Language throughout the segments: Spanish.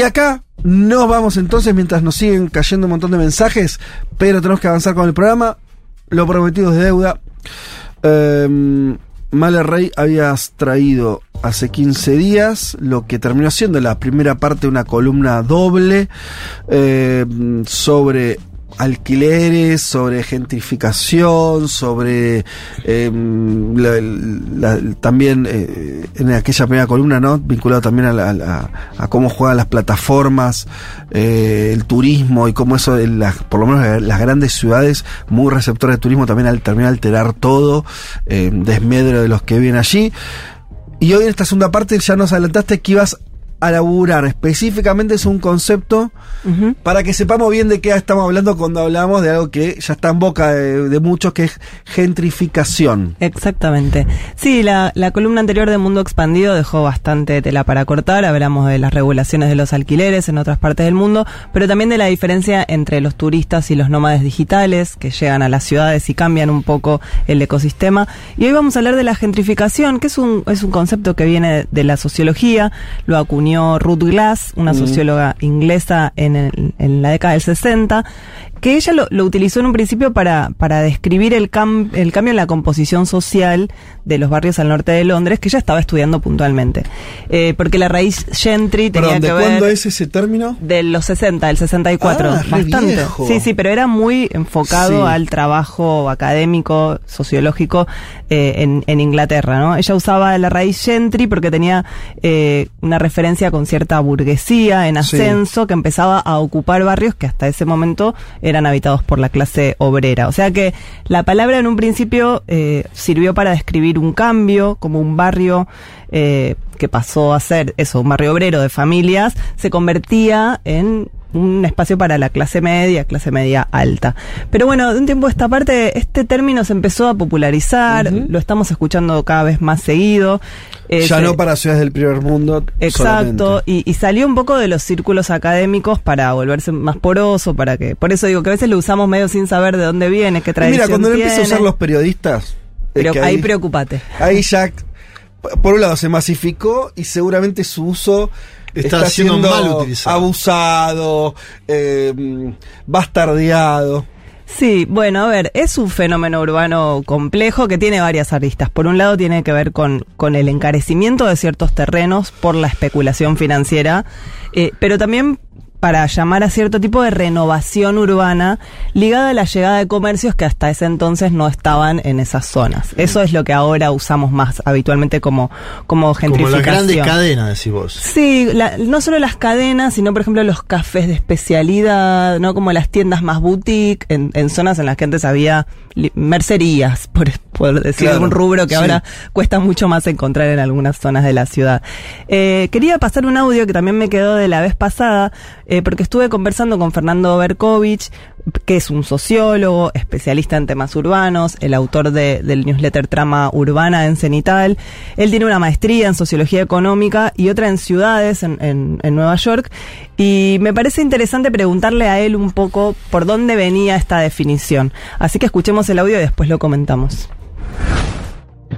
Y acá nos vamos entonces mientras nos siguen cayendo un montón de mensajes, pero tenemos que avanzar con el programa. Lo prometido es de deuda. Eh, Male Rey habías traído hace 15 días lo que terminó siendo la primera parte de una columna doble eh, sobre alquileres, sobre gentrificación, sobre la- también eh, en aquella primera columna, ¿no? Vinculado también a, la- a a cómo juegan las plataformas, eh, el turismo y cómo eso, en las, por lo menos en las grandes ciudades, muy receptores de turismo, también al terminar alterar todo, eh, desmedro de los que viven allí. Y hoy en esta segunda parte ya nos adelantaste que ibas a laburar específicamente es un concepto para que sepamos bien de qué estamos hablando cuando hablamos de algo que ya está en boca de, de muchos, que es gentrificación. Exactamente. Sí, la, la columna anterior de Mundo Expandido dejó bastante tela para cortar. Hablamos de las regulaciones de los alquileres en otras partes del mundo, pero también de la diferencia entre los turistas y los nómades digitales que llegan a las ciudades y cambian un poco el ecosistema. Y hoy vamos a hablar de la gentrificación, que es un, es un concepto que viene de la sociología. Lo acuñó Ruth Glass, una socióloga inglesa en, el- en la década del 60 que ella lo, lo utilizó en un principio para, para describir el, cam- el cambio en la composición social de los barrios al norte de Londres, que ella estaba estudiando puntualmente. Eh, porque la raíz gentry tenía Perdón, ¿de que ver... cuándo es ese término? De los 60, del 64, Ah, bastante. viejo. Sí, sí, pero era muy enfocado Sí. al trabajo académico, sociológico eh, en, en Inglaterra, ¿no? Ella usaba la raíz gentry porque tenía eh, una referencia con cierta burguesía en Sí. ascenso que empezaba a ocupar barrios que hasta ese momento eran habitados por la clase obrera. O sea que la palabra en un principio eh, sirvió para describir un cambio, como un barrio eh, que pasó a ser eso, un barrio obrero de familias, se convertía en un espacio para la clase media, clase media alta. Pero bueno, de un tiempo a esta parte, este término se empezó a popularizar, lo estamos escuchando cada vez más seguido. Eh, ya se- no para ciudades del primer mundo. Exacto, y, y salió un poco de los círculos académicos para volverse más poroso, para que, por eso digo que a veces lo usamos medio sin saber de dónde viene, qué tradición mira, cuando lo empiezan a usar los periodistas. Pero que ahí preocupate. Ahí ya, por un lado, se masificó y seguramente su uso Está siendo mal utilizado. abusado, eh, bastardeado. Sí, bueno, a ver, es un fenómeno urbano complejo que tiene varias aristas. Por un lado tiene que ver con, con el encarecimiento de ciertos terrenos por la especulación financiera, eh, pero también para llamar a cierto tipo de renovación urbana ligada a la llegada de comercios que hasta ese entonces no estaban en esas zonas. Eso es lo que ahora usamos más habitualmente como, como Como gentrificación. la grande cadena, decís vos. Sí, la- no solo las cadenas, sino por ejemplo los cafés de especialidad, ¿no? Como las tiendas más boutique, en, en zonas en las que antes había mercerías, por, por decir Claro, algún rubro que sí. ahora cuesta mucho más encontrar en algunas zonas de la ciudad. Eh, quería pasar un audio que también me quedó de la vez pasada, eh, porque estuve conversando con Fernando Berkovich, que es un sociólogo, especialista en temas urbanos, el autor de- del newsletter Trama Urbana en Cenital. Él tiene una maestría en sociología económica y otra en ciudades en, en- en Nueva York. Y me parece interesante preguntarle a él un poco por dónde venía esta definición. Así que escuchemos el audio y después lo comentamos.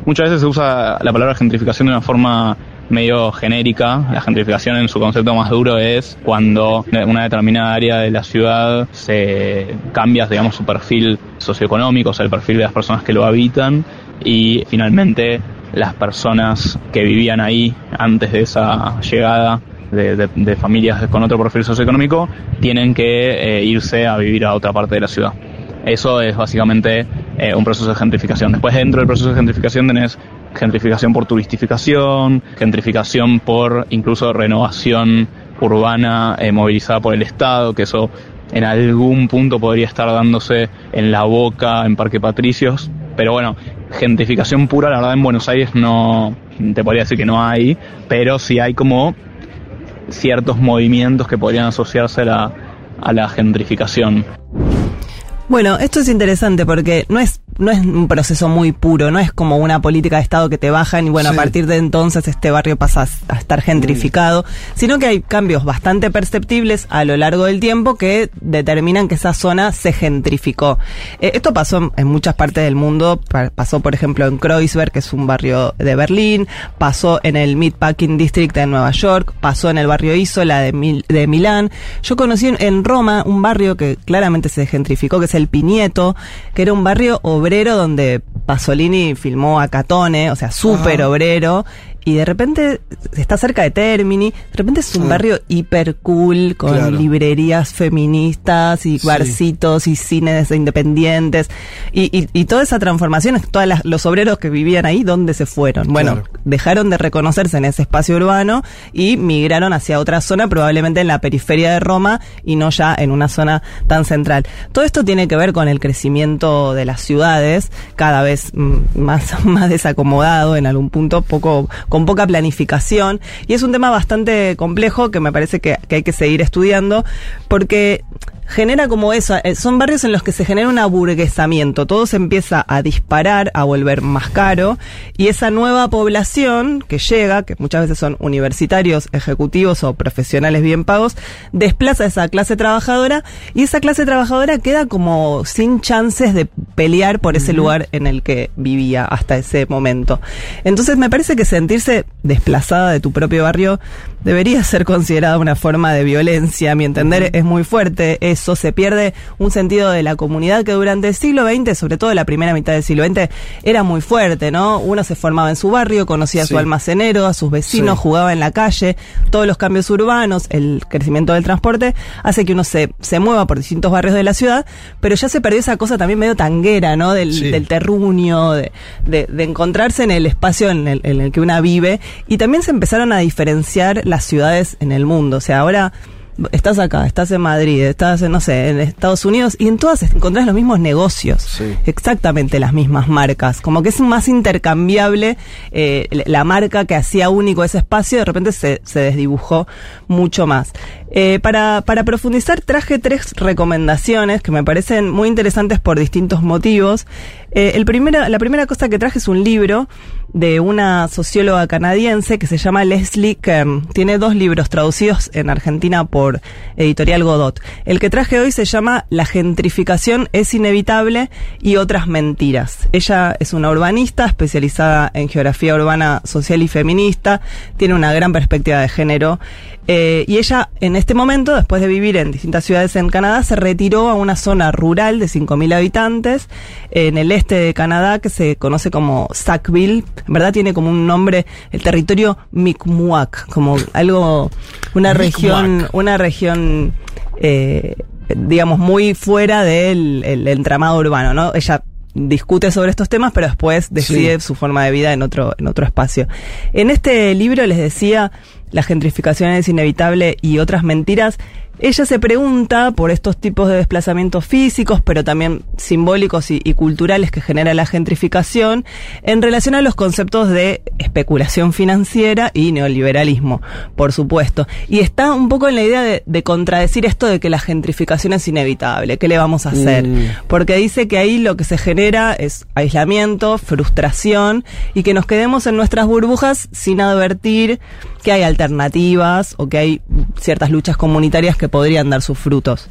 Muchas veces se usa la palabra gentrificación de una forma medio genérica. La gentrificación en su concepto más duro es cuando una determinada área de la ciudad se cambia, digamos, su perfil socioeconómico, o sea, el perfil de las personas que lo habitan y finalmente las personas que vivían ahí antes de esa llegada de, familias con otro perfil socioeconómico tienen que eh, irse a vivir a otra parte de la ciudad. Eso es básicamente eh, un proceso de gentrificación. Después dentro del proceso de gentrificación tenés gentrificación por turistificación, gentrificación por incluso renovación urbana eh, movilizada por el Estado, que eso en algún punto podría estar dándose en La Boca, en Parque Patricios. Pero bueno, gentrificación pura, la verdad en Buenos Aires no, te podría decir que no hay, pero sí hay como ciertos movimientos que podrían asociarse a la, a la gentrificación. Bueno, esto es interesante porque no es no es un proceso muy puro, no es como una política de Estado que te bajan y bueno, Sí. a partir de entonces este barrio pasa a estar gentrificado, sino que hay cambios bastante perceptibles a lo largo del tiempo que determinan que esa zona se gentrificó. Eh, esto pasó en, muchas partes del mundo, pa- pasó por ejemplo en Kreuzberg, que es un barrio de Berlín, pasó en el Meatpacking District de Nueva York, pasó en el barrio Isola de, Mil- de Milán. Yo conocí en, en Roma un barrio que claramente se gentrificó, que es el Pinieto, que era un barrio obrero donde Pasolini filmó a Catone, o sea, súper obrero. Y de repente está cerca de Termini, de repente es un Ah. barrio hiper cool, con Claro. librerías feministas y Sí. barcitos y cines independientes. Y, y, y toda esa transformación, todos los obreros que vivían ahí, ¿dónde se fueron? Bueno, Claro. dejaron de reconocerse en ese espacio urbano y migraron hacia otra zona, probablemente en la periferia de Roma y no ya en una zona tan central. Todo esto tiene que ver con el crecimiento de las ciudades, cada vez mm, más, más desacomodado en algún punto, poco, con poca planificación. Y es un tema bastante complejo que me parece que, que hay que seguir estudiando, porque genera como eso, eh, son barrios en los que se genera un aburguesamiento, todo se empieza a disparar, a volver más caro, y esa nueva población que llega, que muchas veces son universitarios, ejecutivos o profesionales bien pagos, desplaza a esa clase trabajadora, y esa clase trabajadora queda como sin chances de pelear por ese lugar en el que vivía hasta ese momento. Entonces me parece que sentirse desplazada de tu propio barrio debería ser considerada una forma de violencia. A mi entender es muy fuerte eso. Se pierde un sentido de la comunidad que durante el siglo XX, sobre todo la primera mitad del siglo XX, era muy fuerte, ¿no? Uno se formaba en su barrio, conocía a Sí. su almacenero, a sus vecinos, Sí. jugaba en la calle. Todos los cambios urbanos, el crecimiento del transporte, hace que uno se, se mueva por distintos barrios de la ciudad, pero ya se perdió esa cosa también medio tanguera, ¿no? Del, Sí. del terruño, de, de- de encontrarse en el espacio en el, en el que una vive. Y también se empezaron a diferenciar las ciudades en el mundo. O sea, ahora estás acá, estás en Madrid, estás, en, no sé, en Estados Unidos y en todas encontrás los mismos negocios. Sí. Exactamente las mismas marcas. Como que es más intercambiable eh, la marca que hacía único ese espacio, de repente se, se desdibujó mucho más. Eh, para, para profundizar traje tres recomendaciones que me parecen muy interesantes por distintos motivos. Eh, el primero, la primera cosa que traje es un libro de una socióloga canadiense que se llama Leslie Kern. Tiene dos libros traducidos en Argentina por Editorial Godot. El que traje hoy se llama La gentrificación es inevitable y otras mentiras. Ella es una urbanista especializada en geografía urbana social y feminista. Tiene una gran perspectiva de género. Eh, y ella, en este momento, después de vivir en distintas ciudades en Canadá, se retiró a una zona rural de 5.000 habitantes en el este de Canadá que se conoce como Sackville. En verdad tiene como un nombre, el territorio Mi'kmaq, como algo, una región, una región, eh, digamos, muy fuera del el entramado urbano, ¿no? Ella discute sobre estos temas, pero después decide su forma de vida en otro, en otro espacio. En este libro les decía, la gentrificación es inevitable y otras mentiras. Ella se pregunta por estos tipos de desplazamientos físicos, pero también simbólicos y, y culturales que genera la gentrificación, en relación a los conceptos de especulación financiera y neoliberalismo, por supuesto. Y está un poco en la idea de, de contradecir esto de que la gentrificación es inevitable. ¿Qué le vamos a hacer? Mm. Porque dice que ahí lo que se genera es aislamiento, frustración y que nos quedemos en nuestras burbujas sin advertir que hay alternativas o que hay ciertas luchas comunitarias que podrían dar sus frutos.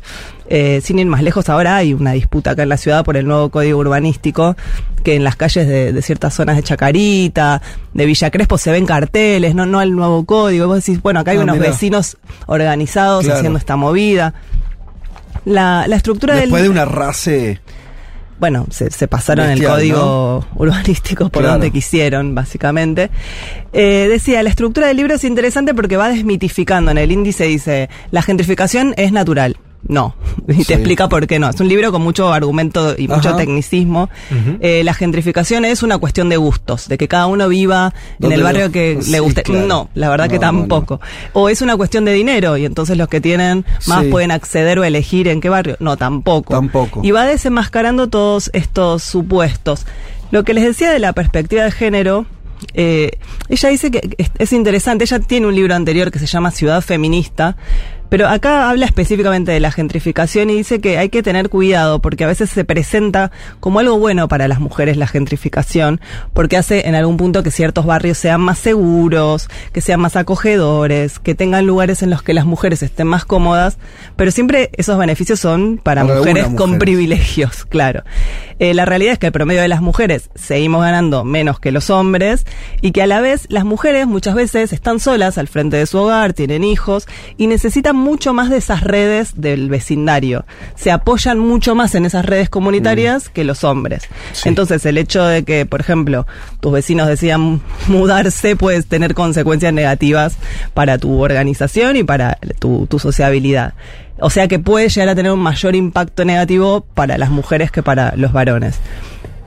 Eh, sin ir más lejos, ahora hay una disputa acá en la ciudad por el nuevo código urbanístico, que en las calles de, de ciertas zonas de Chacarita, de Villa Crespo, se ven carteles, no, no el nuevo código. Y vos decís, bueno, acá hay Ah, unos mirá. vecinos organizados Claro. haciendo esta movida. La, la estructura Después del de una race. Bueno, se, se pasaron Bestial, el código urbanístico por Claro. donde quisieron, básicamente. Eh, decía, la estructura del libro es interesante porque va desmitificando. En el índice dice, la gentrificación es natural. No, y te Sí. explica por qué no. Es un libro con mucho argumento y mucho tecnicismo. Eh, la gentrificación es una cuestión de gustos, de que cada uno viva en el barrio que sí, le guste. claro. No, la verdad que No, no, no. tampoco. O es una cuestión de dinero y entonces los que tienen más Sí. pueden acceder o elegir en qué barrio. No, tampoco. Tampoco. Y va desenmascarando todos estos supuestos. Lo que les decía de la perspectiva de género, eh, ella dice que es, es interesante, ella tiene un libro anterior que se llama Ciudad Feminista, Pero acá habla específicamente de la gentrificación y dice que hay que tener cuidado porque a veces se presenta como algo bueno para las mujeres la gentrificación, porque hace en algún punto que ciertos barrios sean más seguros, que sean más acogedores, que tengan lugares en los que las mujeres estén más cómodas, pero siempre esos beneficios son para, Para mujeres con mujeres. privilegios, claro. Eh, la realidad es que el promedio de las mujeres seguimos ganando menos que los hombres y que a la vez las mujeres muchas veces están solas al frente de su hogar, tienen hijos y necesitan mucho más de esas redes del vecindario. Se apoyan mucho más en esas redes comunitarias que los hombres. Sí. Entonces el hecho de que, por ejemplo, tus vecinos decidan mudarse puede tener consecuencias negativas para tu organización y para tu, tu sociabilidad. O sea que puede llegar a tener un mayor impacto negativo para las mujeres que para los varones.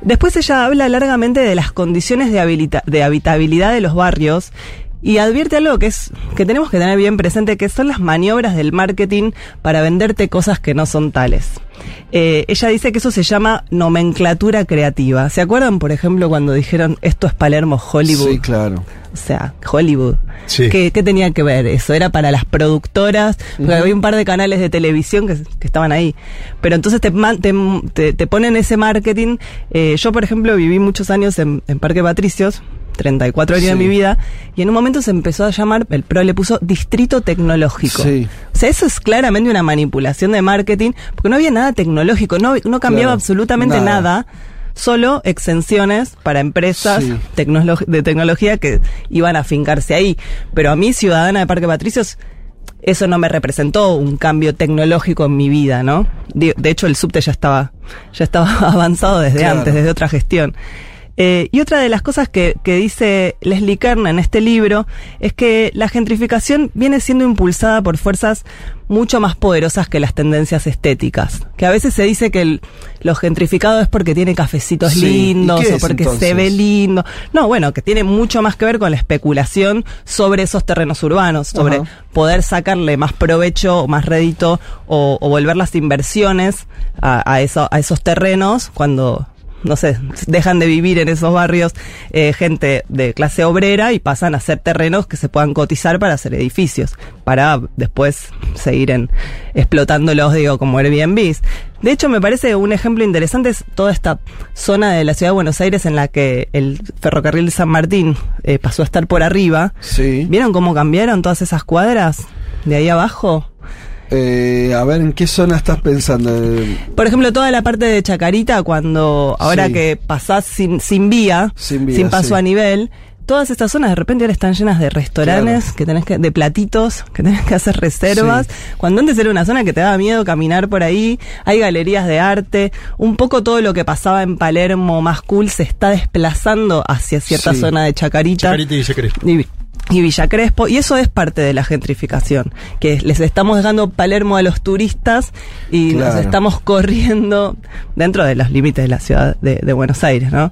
Después ella habla largamente de las condiciones de habitabilidad de los barrios y advierte algo que es que tenemos que tener bien presente, que son las maniobras del marketing para venderte cosas que no son tales. Eh, ella dice que eso se llama nomenclatura creativa. ¿Se acuerdan, por ejemplo, cuando dijeron esto es Palermo Hollywood? Sí, claro. O sea, Hollywood. Sí. ¿Qué, qué tenía que ver? Eso era para las productoras, porque había un par de canales de televisión que, que estaban ahí. Pero entonces te, te- te ponen ese marketing. Eh, yo, por ejemplo, viví muchos años en, en Parque Patricios, 34 años Sí. de mi vida, y en un momento se empezó a llamar, el PRO le puso Distrito Tecnológico. Sí. O sea, eso es claramente una manipulación de marketing, porque no había nada tecnológico, no, no cambiaba Claro, absolutamente nada. nada solo exenciones para empresas Sí. de tecnología que iban a fincarse ahí. Pero a mí, ciudadana de Parque Patricios, eso no me representó un cambio tecnológico en mi vida, ¿no? De, de hecho, el subte ya estaba, ya estaba avanzado desde Claro. antes, desde otra gestión. Eh, y otra de las cosas que, que dice Leslie Kern en este libro es que la gentrificación viene siendo impulsada por fuerzas mucho más poderosas que las tendencias estéticas. Que a veces se dice que el- lo gentrificado es porque tiene cafecitos Sí, ¿y lindos o porque entonces? se ve lindo. No, bueno, que tiene mucho más que ver con la especulación sobre esos terrenos urbanos, sobre poder sacarle más provecho, o más rédito o, o volver las inversiones a, a eso- a esos terrenos cuando no sé, dejan de vivir en esos barrios eh, gente de clase obrera y pasan a ser terrenos que se puedan cotizar para hacer edificios, para después seguir en, explotándolos, digo, como Airbnbs. De hecho, me parece un ejemplo interesante es toda esta zona de la ciudad de Buenos Aires en la que el ferrocarril de San Martín eh, pasó a estar por arriba. Sí. ¿Vieron cómo cambiaron todas esas cuadras de ahí abajo? Eh, a ver, ¿en qué zona estás pensando? Por ejemplo, toda la parte de Chacarita, cuando ahora Sí. que pasás sin, sin vía, Sin vía, paso sí. a nivel, todas estas zonas de repente ahora están llenas de restaurantes, Claro. que tenés que, de platitos, que tenés que hacer reservas. Cuando antes era una zona que te daba miedo caminar por ahí, hay galerías de arte, un poco todo lo que pasaba en Palermo más cool se está desplazando hacia cierta Sí. zona de Chacarita. Chacarita y Villa Crespo. Y, y Villa Crespo, y eso es parte de la gentrificación, que les estamos dejando Palermo a los turistas y nos estamos corriendo dentro de los límites de la ciudad de, de Buenos Aires, ¿no?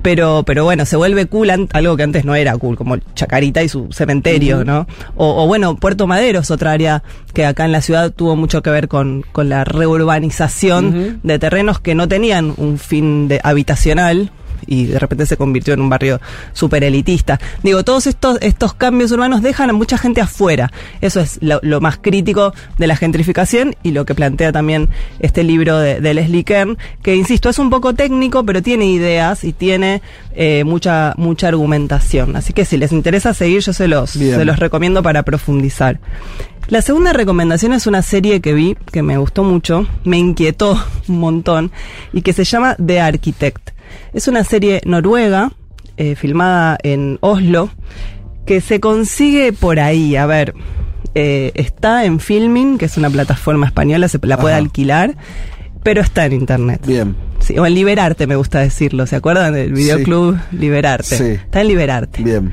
Pero, pero bueno, se vuelve cool algo que antes no era cool, como Chacarita y su cementerio, ¿no? O, o bueno, Puerto Madero es otra área que acá en la ciudad tuvo mucho que ver con, con la reurbanización de terrenos que no tenían un fin de habitacional y de repente se convirtió en un barrio súper elitista. Digo, todos estos, estos cambios urbanos dejan a mucha gente afuera. Eso es lo, lo más crítico de la gentrificación y lo que plantea también este libro de, de Leslie Kern, que insisto, es un poco técnico, pero tiene ideas y tiene eh, mucha, mucha argumentación. Así que si les interesa seguir, yo se los, Bien. se los recomiendo para profundizar. La segunda recomendación es una serie que vi que me gustó mucho, me inquietó un montón y que se llama The Architect. Es una serie noruega, eh, filmada en Oslo, que se consigue por ahí. A ver, eh, está en Filming, que es una plataforma española, se la puede alquilar, pero está en internet. Bien. Sí, o en Liberarte, me gusta decirlo. ¿Se acuerdan del videoclub Liberarte? Sí. Está en Liberarte. Bien.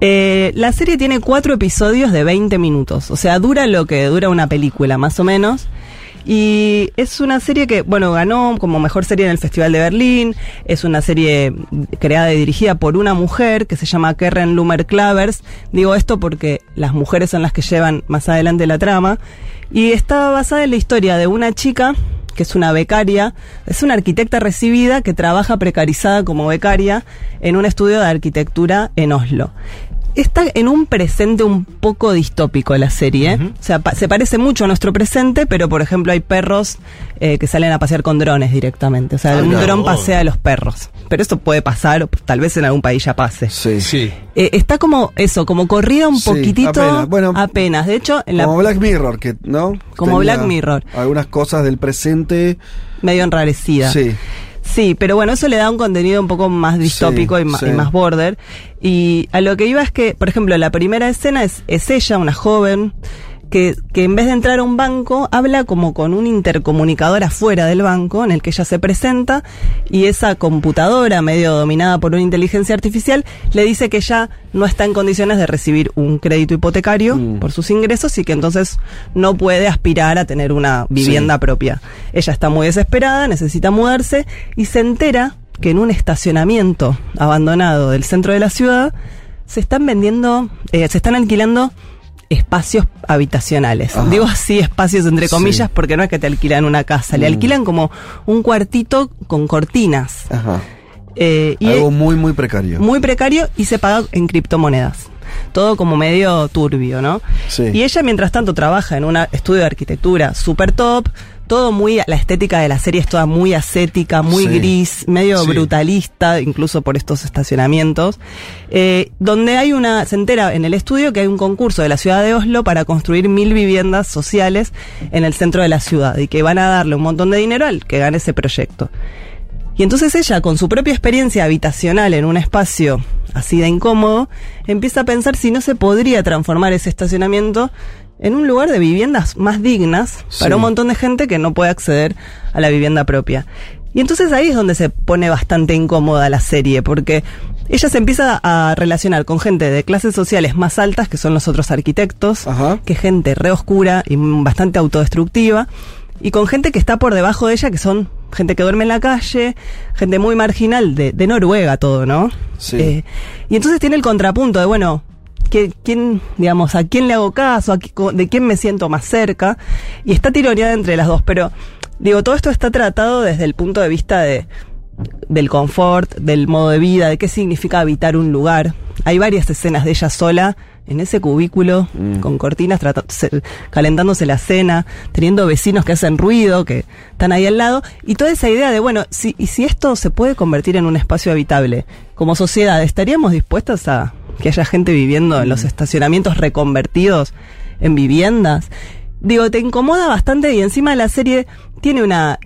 Eh, la serie tiene cuatro episodios de 20 minutos, o sea, dura lo que dura una película, más o menos. Y es una serie que, bueno, ganó como mejor serie en el Festival de Berlín. Es una serie creada y dirigida por una mujer que se llama Keren Lumer Clavers. Digo esto porque las mujeres son las que llevan más adelante la trama. Y está basada en la historia de una chica que es una becaria, es una arquitecta recibida que trabaja precarizada como becaria en un estudio de arquitectura en Oslo. Está en un presente un poco distópico la serie. O sea, pa- se parece mucho a nuestro presente, pero por ejemplo hay perros eh, que salen a pasear con drones directamente. O sea, Ah, un claro. dron pasea a los perros. Pero esto puede pasar, o tal vez en algún país ya pase. Sí. Sí. Eh, está como eso, como corrida un Sí, poquitito apenas. Bueno, apenas. De hecho, en la Como Black Mirror, que, ¿no? Como Tenía Black Mirror. Algunas cosas del presente. medio enrarecida. Sí. Sí, pero bueno, eso le da un contenido un poco más distópico Sí, y, sí. y más border. Y a lo que iba es que, por ejemplo, la primera escena es, es ella, una joven, que, que en vez de entrar a un banco, habla como con un intercomunicador afuera del banco, en el que ella se presenta, y esa computadora, medio dominada por una inteligencia artificial, le dice que ella no está en condiciones de recibir un crédito hipotecario Mm. por sus ingresos y que entonces no puede aspirar a tener una vivienda Sí. propia. Ella está muy desesperada, necesita mudarse y se entera que en un estacionamiento abandonado del centro de la ciudad se están vendiendo, eh, se están alquilando espacios habitacionales. Digo así espacios entre Sí. comillas porque no es que te alquilan una casa, le Mm. alquilan como un cuartito con cortinas. Ajá. Eh, y Algo muy, muy precario. muy precario y se paga en criptomonedas. Todo como medio turbio, ¿no? Sí. Y ella, mientras tanto, trabaja en un estudio de arquitectura super top. Todo muy. La estética de la serie es toda muy ascética, muy Sí. gris, medio Sí. brutalista, incluso por estos estacionamientos. eh, donde hay una. Se entera en el estudio que hay un concurso de la ciudad de Oslo para construir mil viviendas sociales en el centro de la ciudad y que van a darle un montón de dinero al que gane ese proyecto. Y entonces ella, con su propia experiencia habitacional en un espacio así de incómodo, empieza a pensar si no se podría transformar ese estacionamiento en un lugar de viviendas más dignas Sí. para un montón de gente que no puede acceder a la vivienda propia. Y entonces ahí es donde se pone bastante incómoda la serie, porque ella se empieza a relacionar con gente de clases sociales más altas, que son los otros arquitectos, Ajá. que gente re oscura y bastante autodestructiva, y con gente que está por debajo de ella, que son gente que duerme en la calle, gente muy marginal, de, de Noruega todo, ¿no? Sí. Eh, y entonces tiene el contrapunto de, bueno, ¿qué- ¿quién, digamos, a quién le hago caso? ¿A qui- co- ¿De quién me siento más cerca? Y está tironeada entre las dos, pero digo, todo esto está tratado desde el punto de vista de del confort, del modo de vida, de qué significa habitar un lugar. Hay varias escenas de ella sola en ese cubículo Mm. con cortinas, calentándose la cena, teniendo vecinos que hacen ruido, que están ahí al lado, y toda esa idea de, bueno, si, y si esto se puede convertir en un espacio habitable, como sociedad, ¿estaríamos dispuestos a que haya gente viviendo en los estacionamientos reconvertidos en viviendas? Digo, te incomoda bastante y encima la serie tiene una,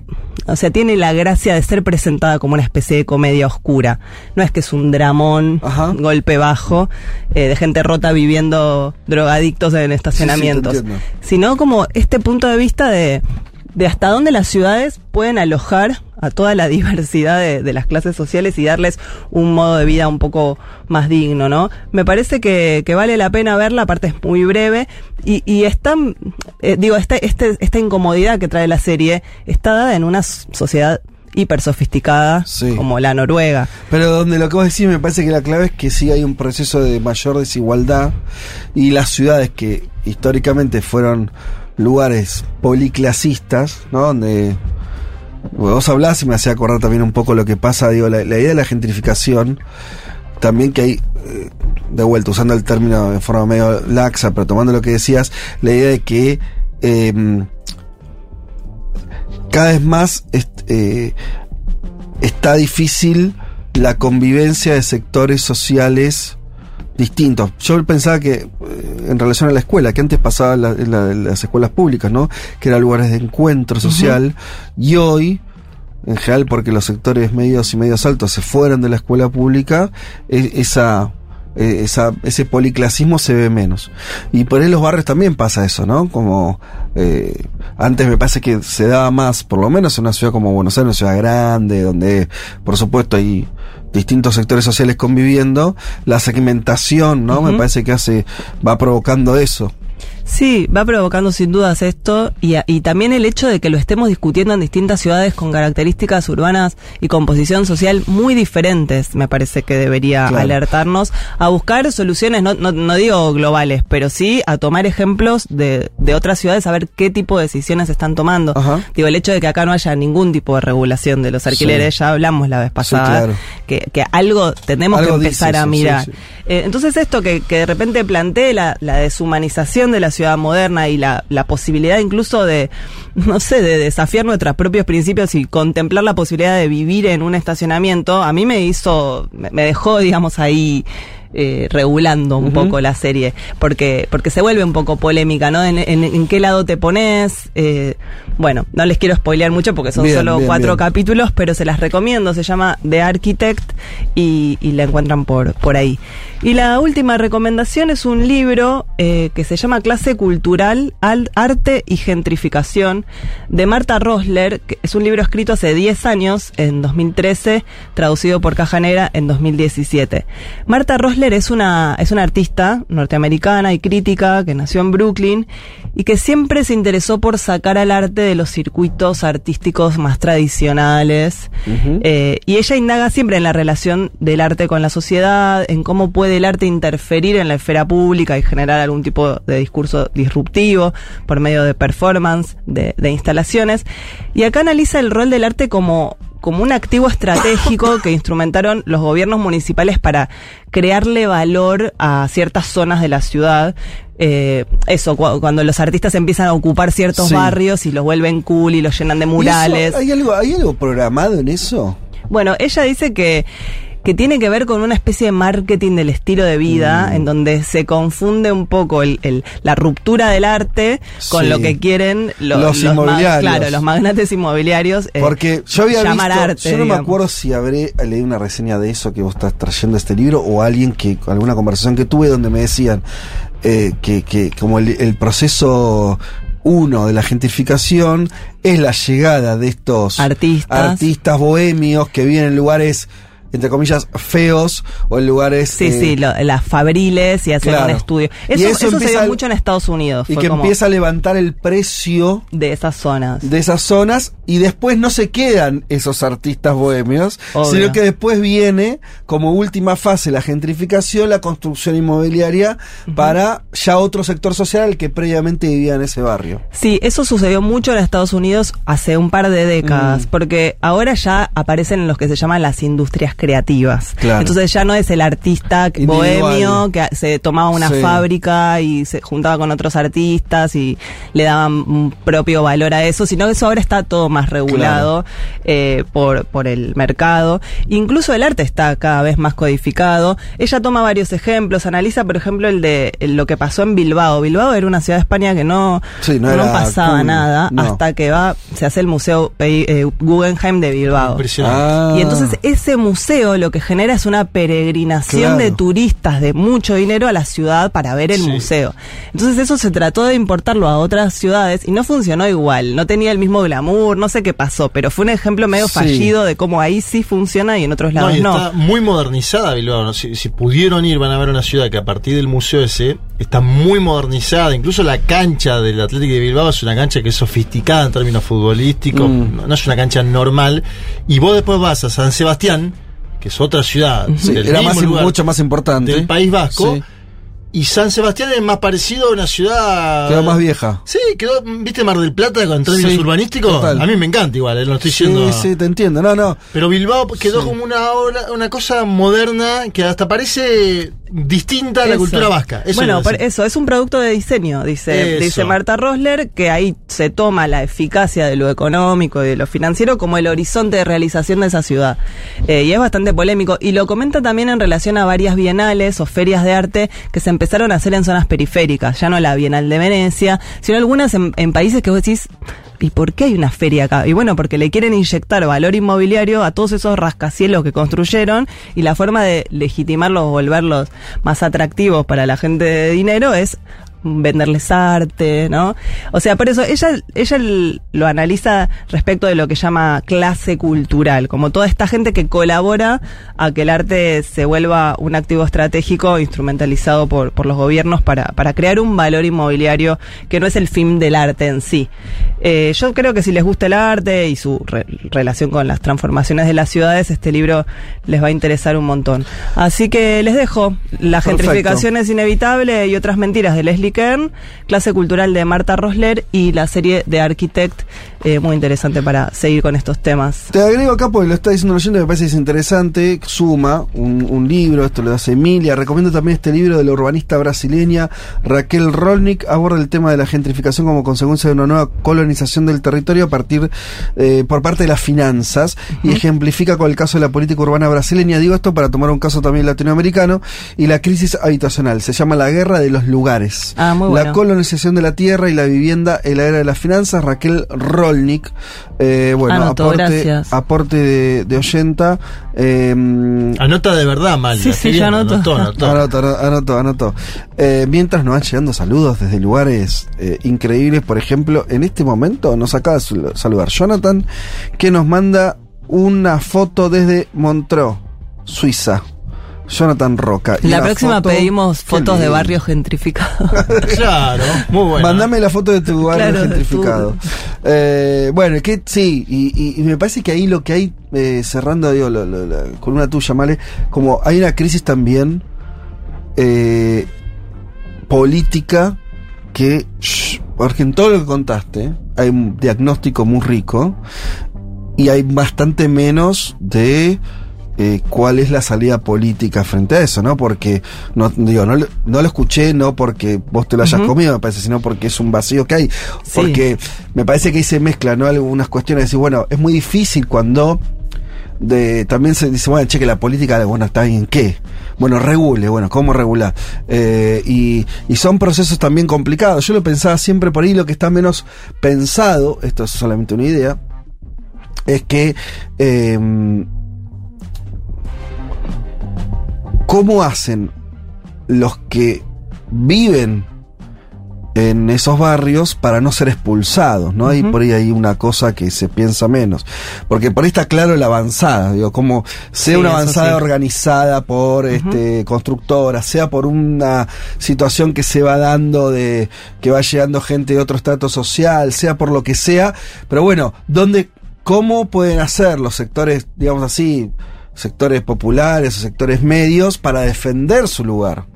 o sea, tiene la gracia de ser presentada como una especie de comedia oscura. No es que es un dramón, Ajá. golpe bajo, eh, de gente rota viviendo drogadictos en estacionamientos, Sí, sí, sino como este punto de vista de, de hasta dónde las ciudades pueden alojar a toda la diversidad de, de las clases sociales y darles un modo de vida un poco más digno, ¿no? Me parece que, que vale la pena verla, aparte es muy breve y, y está, eh, digo, este, este, esta incomodidad que trae la serie está dada en una sociedad hiper sofisticada Sí. como la Noruega. Pero donde lo que vos decís me parece que la clave es que sí hay un proceso de mayor desigualdad y las ciudades que históricamente fueron lugares policlasistas, ¿no? Donde vos hablás y me hacía acordar también un poco lo que pasa, digo, la, idea de la gentrificación, también que hay, eh, de vuelta, usando el término de forma medio laxa, pero tomando lo que decías, la idea de que em, cada vez más eh, está difícil la convivencia de sectores sociales distintos. Yo pensaba que eh, en relación a la escuela, que antes pasaba en, la- en la- en las escuelas públicas, ¿no? Que eran lugares de encuentro social, y hoy, en general, porque los sectores medios y medios altos se fueron de la escuela pública, esa, eh, esa, ese policlasismo se ve menos. Y por ahí en los barrios también pasa eso, ¿no? Como eh, antes me parece que se daba más, por lo menos en una ciudad como Buenos Aires, una ciudad grande, donde por supuesto hay distintos sectores sociales conviviendo, la segmentación, ¿no? Me parece que hace, va provocando eso. Sí, va provocando sin dudas esto y, y, también el hecho de que lo estemos discutiendo en distintas ciudades con características urbanas y composición social muy diferentes, me parece que debería alertarnos a buscar soluciones, no, no, no, digo globales, pero sí a tomar ejemplos de, de otras ciudades, a ver qué tipo de decisiones están tomando. Digo, el hecho de que acá no haya ningún tipo de regulación de los alquileres, ya hablamos la vez pasada, que, que, algo tenemos que empezar a mirar. Eh, entonces esto que, que, de repente plantee la, la, deshumanización de la ciudad moderna y la, posibilidad incluso de, no sé, de desafiar nuestros propios principios y contemplar la posibilidad de vivir en un estacionamiento, a mí me hizo, me dejó, digamos, ahí eh, regulando un poco la serie, porque, porque se vuelve un poco polémica, ¿no? En, en, qué lado te pones. Eh, bueno, no les quiero spoilear mucho porque son solo cuatro capítulos, pero se las recomiendo. Se llama The Architect y, y la encuentran por, por ahí. Y la última recomendación es un libro eh, que se llama Clase Cultural, Arte y Gentrificación de Marta Rosler, que es un libro escrito hace 10 años, en 2013, traducido por Caja Negra en 2017. Marta Rosler es una, es una artista norteamericana y crítica que nació en Brooklyn y que siempre se interesó por sacar al arte de los circuitos artísticos más tradicionales. Eh, y ella indaga siempre en la relación del arte con la sociedad, en cómo puede el arte interferir en la esfera pública y generar algún tipo de discurso disruptivo por medio de performance, de, instalaciones. Y acá analiza el rol del arte como como un activo estratégico que instrumentaron los gobiernos municipales para crearle valor a ciertas zonas de la ciudad. Eh, eso, cuando los artistas empiezan a ocupar ciertos barrios y los vuelven cool y los llenan de murales. ¿hay, algo, ¿Hay algo programado en eso? Bueno, ella dice que que tiene que ver con una especie de marketing del estilo de vida, mm. en donde se confunde un poco el, la ruptura del arte con lo que quieren los, inmobiliarios. claro, los magnates inmobiliarios. Eh, Porque yo había llamar visto, arte, yo no me acuerdo si habré leído una reseña de eso que vos estás trayendo este libro o alguien que, alguna conversación que tuve donde me decían eh, que, que como el, el proceso uno de la gentrificación es la llegada de estos artistas, artistas bohemios que viven en lugares entre comillas, feos o en lugares... Sí, sí, eh, las fabriles y hacer un estudio. Eso, eso, se dio mucho en Estados Unidos. Y que empieza a levantar el precio... De esas zonas. De esas zonas y después no se quedan esos artistas bohemios, sino que después viene como última fase la gentrificación, la construcción inmobiliaria para ya otro sector social que previamente vivía en ese barrio. Sí, eso sucedió mucho en Estados Unidos hace un par de décadas, mm. porque ahora ya aparecen en los que se llaman las industrias creativas. Entonces ya no es el artista bohemio que se tomaba una fábrica y se juntaba con otros artistas y le daban un propio valor a eso, sino que eso ahora está todo más regulado eh, por, por el mercado. Incluso el arte está cada vez más codificado. Ella toma varios ejemplos, analiza por ejemplo el de lo que pasó en Bilbao. Bilbao era una ciudad de España que no, no, pasaba nada hasta que va, se hace el Museo eh, Guggenheim de Bilbao. Y entonces ese museo lo que genera es una peregrinación de turistas de mucho dinero a la ciudad para ver el museo. Entonces eso se trató de importarlo a otras ciudades y no funcionó igual, no tenía el mismo glamour, no sé qué pasó, pero fue un ejemplo medio fallido de cómo ahí sí funciona y en otros lados no. Está muy modernizada Bilbao, si, si pudieron ir van a ver una ciudad que a partir del museo ese está muy modernizada, incluso la cancha del Atlético de Bilbao es una cancha que es sofisticada en términos futbolísticos, mm. no es una cancha normal, y vos después vas a San Sebastián, que es otra ciudad, era mucho más importante. Del País Vasco. Y San Sebastián es más parecido a una ciudad. Quedó más vieja. Sí, quedó, ¿viste Mar del Plata en términos urbanísticos? A mí me encanta igual, eh, no estoy diciendo. Sí, sí, te entiendo, no, no. Pero Bilbao quedó como una, una cosa moderna que hasta parece distinta a la cultura vasca. bueno, eso, es un producto de diseño, dice, dice Marta Rosler, que ahí se toma la eficacia de lo económico y de lo financiero como el horizonte de realización de esa ciudad. Eh, y es bastante polémico. Y lo comenta también en relación a varias bienales o ferias de arte que se empezaron a hacer en zonas periféricas, ya no la Bienal de Venecia, sino algunas en, en países que vos decís, ¿y por qué hay una feria acá? Y bueno, porque le quieren inyectar valor inmobiliario a todos esos rascacielos que construyeron y la forma de legitimarlos volverlos más atractivos para la gente de dinero es venderles arte, ¿no? O sea, por eso ella, ella lo analiza respecto de lo que llama clase cultural, como toda esta gente que colabora a que el arte se vuelva un activo estratégico instrumentalizado por, por los gobiernos para, para crear un valor inmobiliario que no es el fin del arte en sí. Eh, yo creo que si les gusta el arte y su re- relación con las transformaciones de las ciudades, este libro les va a interesar un montón. Así que les dejo La Perfecto. gentrificación es inevitable y otras mentiras de Leslie Clase cultural de Marta Rosler y la serie de Architect, eh, muy interesante para seguir con estos temas. Te agrego acá porque lo está diciendo oyente, me parece que es interesante. Suma un, un libro, esto lo hace Emilia. Recomiendo también este libro de la urbanista brasileña Raquel Rolnick. Aborda el tema de la gentrificación como consecuencia de una nueva colonización del territorio a partir eh, por parte de las finanzas y ejemplifica con el caso de la política urbana brasileña. Digo esto para tomar un caso también latinoamericano y la crisis habitacional. Se llama la guerra de los lugares. Ah, muy La bueno. colonización de la tierra y la vivienda en la era de las finanzas. Raquel Rolnick. Eh, bueno, Anoto, aporte, gracias. aporte de, de oyenta. Eh, Anota de verdad, Malia. Sí, sí, yo anoto. anotó, anotó. Anoto, ano- anoto, anoto. Eh, mientras nos van llegando saludos desde lugares eh, increíbles, por ejemplo, en este momento nos acaba de sal- saludar Jonathan, que nos manda una foto desde Montreux, Suiza. Jonathan Roca. Y La próxima foto- pedimos fotos de barrios gentrificados. Claro, muy bueno. Mandame la foto de tu barrio Claro, gentrificado. Eh, bueno, que sí, y, y- y me parece que ahí lo que hay, eh, cerrando digo, la columna tuya, Male, como hay una crisis también eh, política que, shh, porque en todo lo que contaste hay un diagnóstico muy rico y hay bastante menos de eh, cuál es la salida política frente a eso, ¿no? Porque, no, digo, no, lo- no lo escuché no porque vos te lo hayas comido, me parece, sino porque es un vacío que hay. Sí. Porque me parece que ahí se mezclan, ¿no? Algunas cuestiones, decir, bueno, es muy difícil cuando de, también se dice, bueno, che, que la política, bueno, está bien, ¿qué? Bueno, regule, bueno, ¿cómo regular? Eh, y, y son procesos también complicados. Yo lo pensaba siempre por ahí, lo que está menos pensado, esto es solamente una idea, es que eh, cómo hacen los que viven en esos barrios para no ser expulsados, ¿no? Hay por ahí hay una cosa que se piensa menos. Porque por ahí está claro la avanzada, digo, como sea Sí, una avanzada sí. organizada por este constructora, sea por una situación que se va dando de que va llegando gente de otro estrato social, sea por lo que sea, pero bueno, ¿dónde cómo pueden hacer los sectores, digamos así, sectores populares o sectores medios para defender su lugar?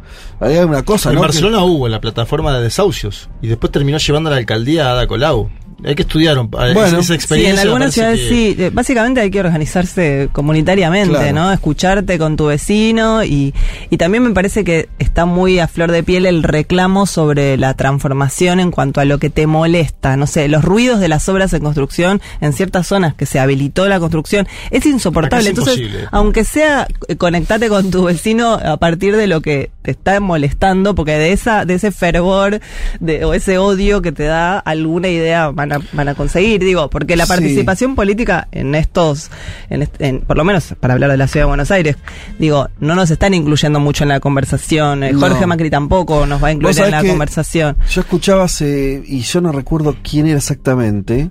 Hay una cosa, En ¿no? Que- Barcelona hubo la plataforma de desahucios y después terminó llevando a la alcaldía a Ada Colau. Hay que estudiar un- Bueno, esa Sí, experiencia. en me algunas ciudades que- sí. Eh, Básicamente hay que organizarse comunitariamente, Claro. ¿no? Escucharte con tu vecino y, y también me parece que está muy a flor de piel el reclamo sobre la transformación en cuanto a lo que te molesta. No sé, los ruidos de las obras en construcción en ciertas zonas que se habilitó la construcción es insoportable. Es Entonces, imposible. aunque sea eh, conectate con tu vecino a partir de lo que te está molestando, porque de esa de ese fervor de, o ese odio que te da alguna idea van a, van a conseguir, digo, porque la Sí. participación política en estos, en, en- por lo menos para hablar de la ciudad de Buenos Aires, digo, no nos están incluyendo mucho en la conversación. Eh, No. Jorge Macri tampoco nos va a incluir en la conversación. Yo escuchaba hace, y yo no recuerdo quién era exactamente,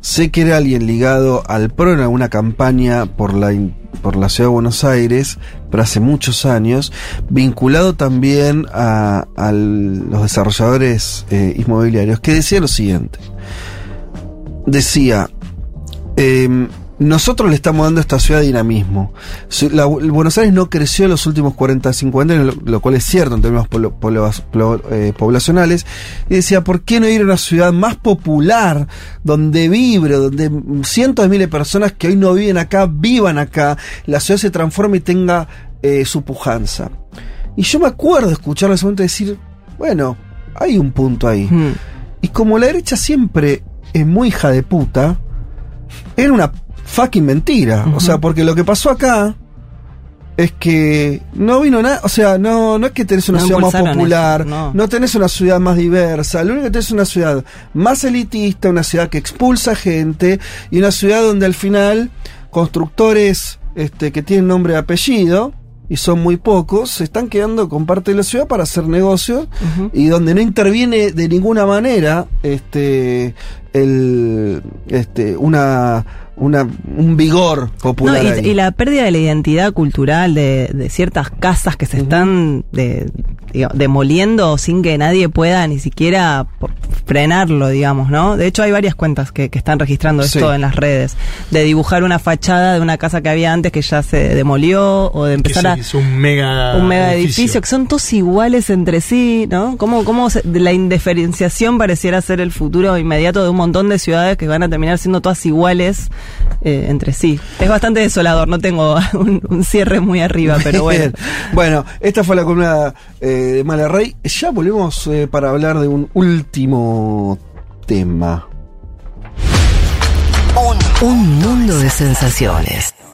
sé que era alguien ligado al PRO en alguna campaña por la, por la ciudad de Buenos Aires, pero hace muchos años, vinculado también a, a los desarrolladores eh, inmobiliarios, que decía lo siguiente. Decía, em, nosotros le estamos dando a esta ciudad dinamismo. La- Buenos Aires no creció en los últimos 40, 50 años, lo, lo cual es cierto en términos polo- polo- plo- eh, poblacionales. Y decía, ¿por qué no ir a una ciudad más popular, donde vibre, donde cientos de miles de personas que hoy no viven acá, vivan acá, la ciudad se transforme y tenga eh, su pujanza? Y yo me acuerdo escucharlo en ese momento decir, bueno, hay un punto ahí. Mm. Y como la derecha siempre es muy hija de puta, era una fucking mentira. O sea, porque lo que pasó acá es que no vino nada, o sea, no, no es que tenés una No ciudad más popular, eso, no. no. tenés una ciudad más diversa, lo único que tenés es una ciudad más elitista, una ciudad que expulsa gente y una ciudad donde al final constructores este, que tienen nombre y apellido y son muy pocos, se están quedando con parte de la ciudad para hacer negocios y donde no interviene de ninguna manera este el este una una, un vigor popular. No, y, la pérdida de la identidad cultural de, de ciertas casas que se están de, digo, demoliendo sin que nadie pueda ni siquiera frenarlo, digamos, ¿no? De hecho, hay varias cuentas que, que están registrando esto Sí. en las redes. De dibujar una fachada de una casa que había antes que ya se demolió o de Que empezar se a un mega, un mega edificio. que son todos iguales entre sí, ¿no? Cómo, cómo se- la indiferenciación pareciera ser el futuro inmediato de un montón de ciudades que van a terminar siendo todas iguales eh, entre sí. Es bastante desolador, no tengo un, un cierre muy arriba, pero bueno. Bueno, esta fue la columna eh, de Mala Rey. Ya volvemos eh, para hablar de un tema. Un mundo de sensaciones.